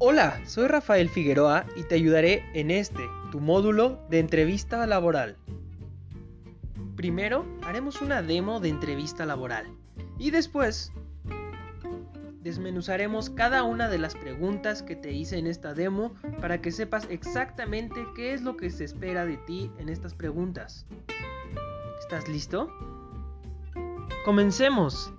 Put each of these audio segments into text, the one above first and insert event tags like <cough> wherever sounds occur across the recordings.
Hola, soy Rafael Figueroa y te ayudaré en este, tu módulo de entrevista laboral. Primero haremos una demo de entrevista laboral y después desmenuzaremos cada una de las preguntas que te hice en esta demo para que sepas exactamente qué es lo que se espera de ti en estas preguntas. ¿Estás listo? Comencemos.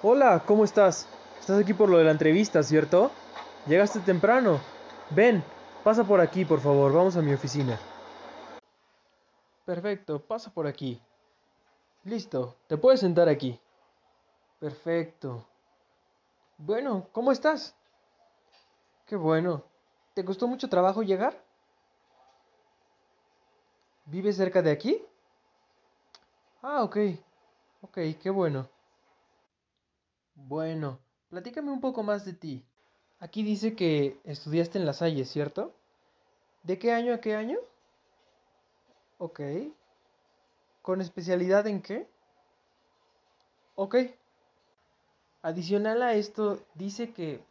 Hola, ¿cómo estás? Estás aquí por lo de la entrevista, ¿cierto? Llegaste temprano. Ven, pasa por aquí, por favor. Vamos a mi oficina. Perfecto, pasa por aquí. Listo, te puedes sentar aquí. Perfecto. Bueno, ¿cómo estás? Qué bueno. ¿Te costó mucho trabajo llegar? ¿Vives cerca de aquí? Ah, ok. Ok, qué bueno. Bueno, platícame un poco más de ti. Aquí dice que estudiaste en La Salle, ¿cierto? ¿De qué año a qué año? Ok. ¿Con especialidad en qué? Ok. Adicional a esto, dice que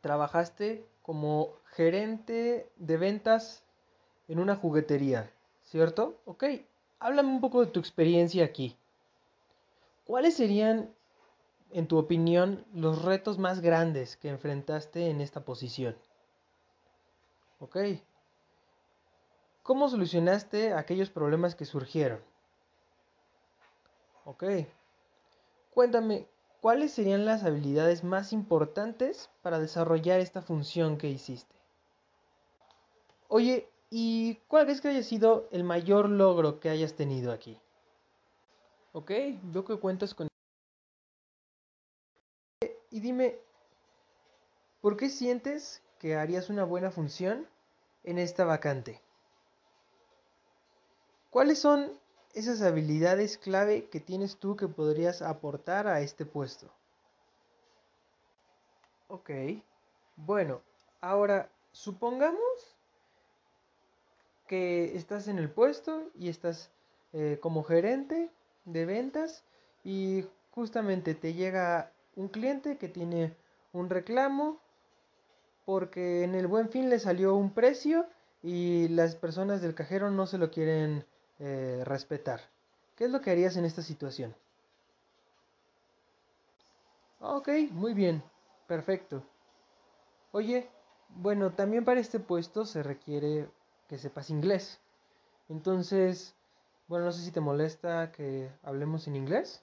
trabajaste como gerente de ventas en una juguetería, ¿cierto? Ok. Háblame un poco de tu experiencia aquí. ¿Cuáles serían en tu opinión, los retos más grandes que enfrentaste en esta posición? Ok. ¿Cómo solucionaste aquellos problemas que surgieron? Ok. Cuéntame, ¿cuáles serían las habilidades más importantes para desarrollar esta función que hiciste? Oye, ¿y cuál es que haya sido el mayor logro que hayas tenido aquí? Ok, veo que cuentas con y dime, ¿por qué sientes que harías una buena función en esta vacante? ¿Cuáles son esas habilidades clave que tienes tú que podrías aportar a este puesto? Ok, bueno, ahora supongamos que estás en el puesto y estás eh, como gerente de ventas y justamente te llega un cliente que tiene un reclamo porque en el buen fin le salió un precio y las personas del cajero no se lo quieren eh, respetar. ¿Qué es lo que harías en esta situación? Ok, muy bien, perfecto. Oye, bueno, también para este puesto se requiere que sepas inglés. Entonces, bueno, no sé si te molesta que hablemos en inglés.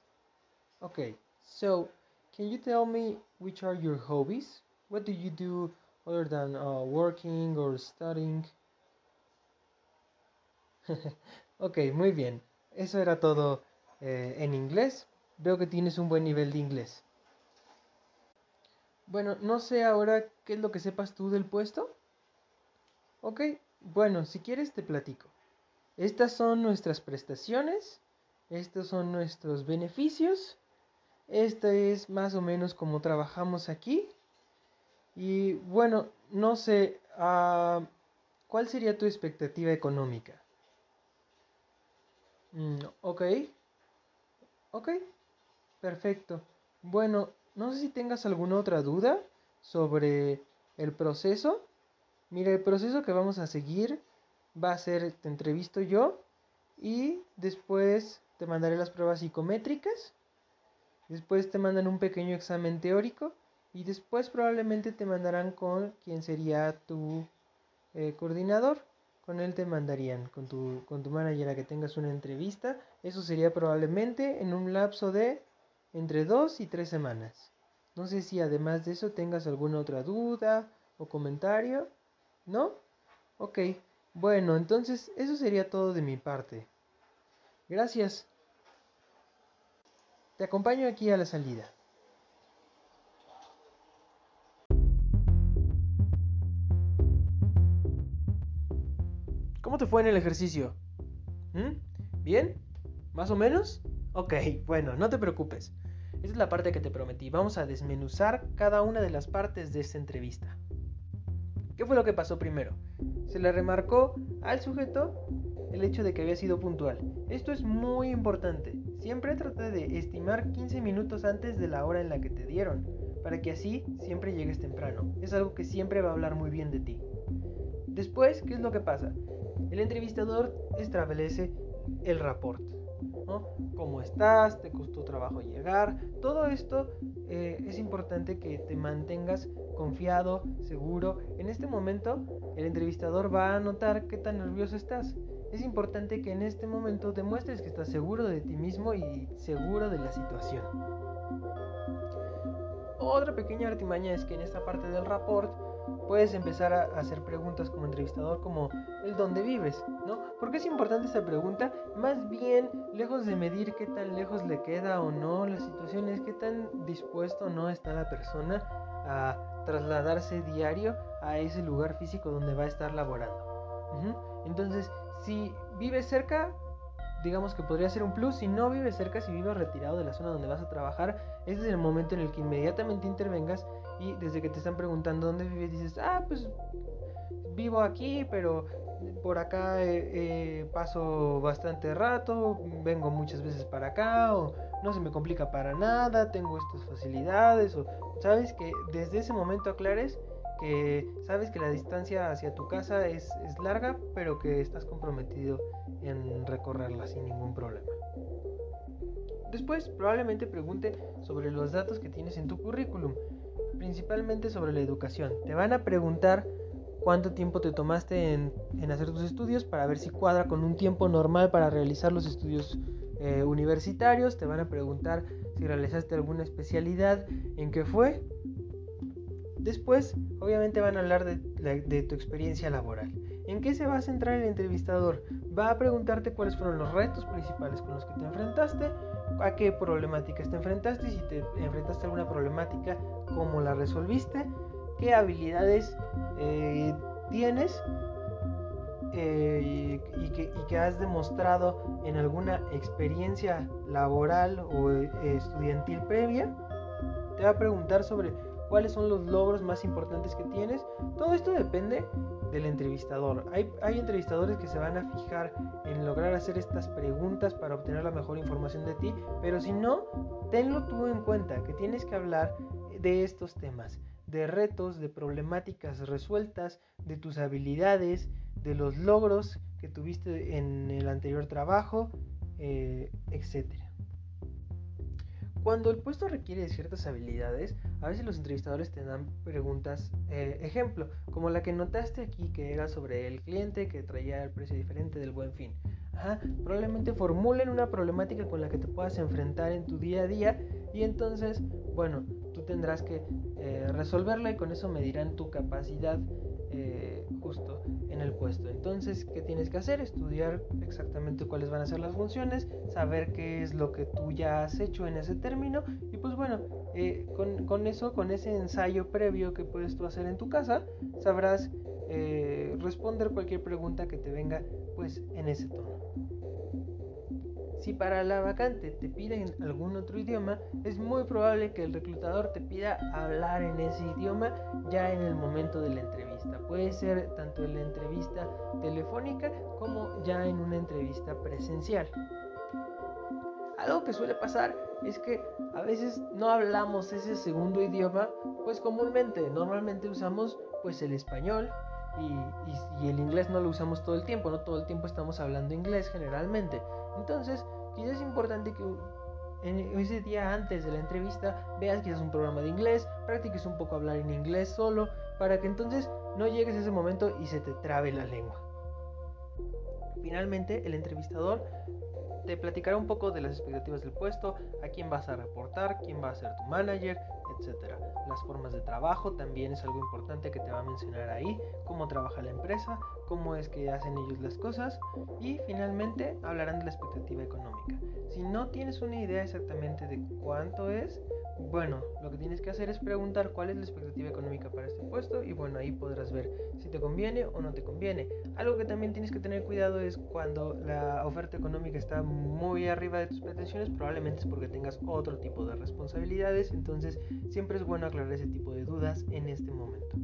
Ok, so Can you tell me which are your hobbies? What do you do other than uh, working or studying? <laughs> ok, muy bien. Eso era todo eh, en inglés. Veo que tienes un buen nivel de inglés. Bueno, no sé ahora qué es lo que sepas tú del puesto. Ok, bueno, si quieres te platico. Estas son nuestras prestaciones, estos son nuestros beneficios esta es más o menos como trabajamos aquí. Y bueno, no sé, uh, ¿cuál sería tu expectativa económica? Mm, ok. Ok. Perfecto. Bueno, no sé si tengas alguna otra duda sobre el proceso. Mira, el proceso que vamos a seguir va a ser, te entrevisto yo y después te mandaré las pruebas psicométricas Después te mandan un pequeño examen teórico y después probablemente te mandarán con quien sería tu eh, coordinador. Con él te mandarían, con tu, con tu manager a que tengas una entrevista. Eso sería probablemente en un lapso de entre dos y tres semanas. No sé si además de eso tengas alguna otra duda o comentario. ¿No? Ok. Bueno, entonces eso sería todo de mi parte. Gracias. Te acompaño aquí a la salida. ¿Cómo te fue en el ejercicio? ¿Mm? ¿Bien? ¿Más o menos? Ok, bueno, no te preocupes. Esta es la parte que te prometí. Vamos a desmenuzar cada una de las partes de esta entrevista. ¿Qué fue lo que pasó primero? Se le remarcó al sujeto el hecho de que había sido puntual. Esto es muy importante. Siempre trata de estimar 15 minutos antes de la hora en la que te dieron, para que así siempre llegues temprano. Es algo que siempre va a hablar muy bien de ti. Después, ¿qué es lo que pasa? El entrevistador establece el rapport. ¿no? ¿Cómo estás? ¿Te costó trabajo llegar? Todo esto eh, es importante que te mantengas confiado, seguro. En este momento, el entrevistador va a notar qué tan nervioso estás. Es importante que en este momento demuestres que estás seguro de ti mismo y seguro de la situación. Otra pequeña artimaña es que en esta parte del rapport puedes empezar a hacer preguntas como entrevistador como el dónde vives, ¿no? ¿Por qué es importante esta pregunta? Más bien, lejos de medir qué tan lejos le queda o no la situación, es qué tan dispuesto no está la persona a trasladarse diario a ese lugar físico donde va a estar laborando. Entonces, si vives cerca, digamos que podría ser un plus. Si no vives cerca, si vives retirado de la zona donde vas a trabajar, ese es el momento en el que inmediatamente intervengas y desde que te están preguntando dónde vives, dices, ah, pues vivo aquí, pero por acá eh, eh, paso bastante rato, vengo muchas veces para acá, o no se me complica para nada, tengo estas facilidades, o sabes que desde ese momento aclares que sabes que la distancia hacia tu casa es, es larga, pero que estás comprometido en recorrerla sin ningún problema. Después probablemente pregunte sobre los datos que tienes en tu currículum, principalmente sobre la educación. Te van a preguntar cuánto tiempo te tomaste en, hacer tus estudios para ver si cuadra con un tiempo normal para realizar los estudios eh, universitarios. Te van a preguntar si realizaste alguna especialidad, en qué fue. Después, obviamente van a hablar de, tu experiencia laboral. ¿En qué se va a centrar el entrevistador? Va a preguntarte cuáles fueron los retos principales con los que te enfrentaste, a qué problemáticas te enfrentaste, si te enfrentaste a alguna problemática, cómo la resolviste, qué habilidades eh, tienes eh, y, que, has demostrado en alguna experiencia laboral o eh, estudiantil previa. Te va a preguntar sobre cuáles son los logros más importantes que tienes. Todo esto depende del entrevistador. Hay, entrevistadores que se van a fijar en lograr hacer estas preguntas para obtener la mejor información de ti, pero si no, tenlo tú en cuenta, que tienes que hablar de estos temas, de retos, de problemáticas resueltas, de tus habilidades, de los logros que tuviste en el anterior trabajo, eh, etc. Cuando el puesto requiere de ciertas habilidades, a veces los entrevistadores te dan preguntas, eh, ejemplo, como la que notaste aquí que era sobre el cliente que traía el precio diferente del buen fin. probablemente formulen una problemática con la que te puedas enfrentar en tu día a día y entonces, bueno, tú tendrás que eh, resolverla y con eso medirán tu capacidad eh, justo puesto. Entonces, ¿qué tienes que hacer? Estudiar exactamente cuáles van a ser las funciones, saber qué es lo que tú ya has hecho en ese término y pues bueno, eh, con, eso, con ese ensayo previo que puedes tú hacer en tu casa, sabrás eh, responder cualquier pregunta que te venga pues en ese tono. Si para la vacante te piden algún otro idioma, es muy probable que el reclutador te pida hablar en ese idioma ya en el momento de la entrevista. Puede ser tanto en la entrevista telefónica como ya en una entrevista presencial. Algo que suele pasar es que a veces no hablamos ese segundo idioma, pues comúnmente, normalmente usamos pues el español y, y, el inglés no lo usamos todo el tiempo, no todo el tiempo estamos hablando inglés generalmente. Entonces, quizás es importante que en ese día antes de la entrevista veas que es un programa de inglés, practiques un poco hablar en inglés solo, para que entonces no llegues a ese momento y se te trabe la lengua. Finalmente, el entrevistador te platicará un poco de las expectativas del puesto, a quién vas a reportar, quién va a ser tu manager, etcétera. Las formas de trabajo también es algo importante que te va a mencionar ahí, cómo trabaja la empresa, cómo es que hacen ellos las cosas y finalmente hablarán de la expectativa económica. Si no tienes una idea exactamente de cuánto es, bueno, lo que tienes que hacer es preguntar cuál es la expectativa económica para este puesto y bueno, ahí podrás ver si te conviene o no te conviene. Algo que también tienes que tener cuidado es cuando la oferta económica está muy arriba de tus pretensiones, probablemente es porque tengas otro tipo de responsabilidades, entonces siempre es bueno aclarar ese tipo de dudas en este momento.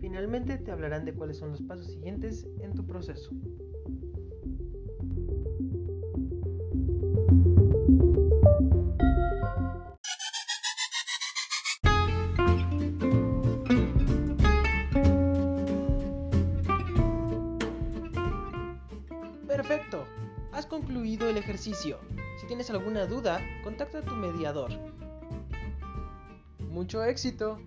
Finalmente te hablarán de cuáles son los pasos siguientes en tu proceso. Perfecto. Has concluido el ejercicio. Si tienes alguna duda, contacta a tu mediador. Mucho éxito.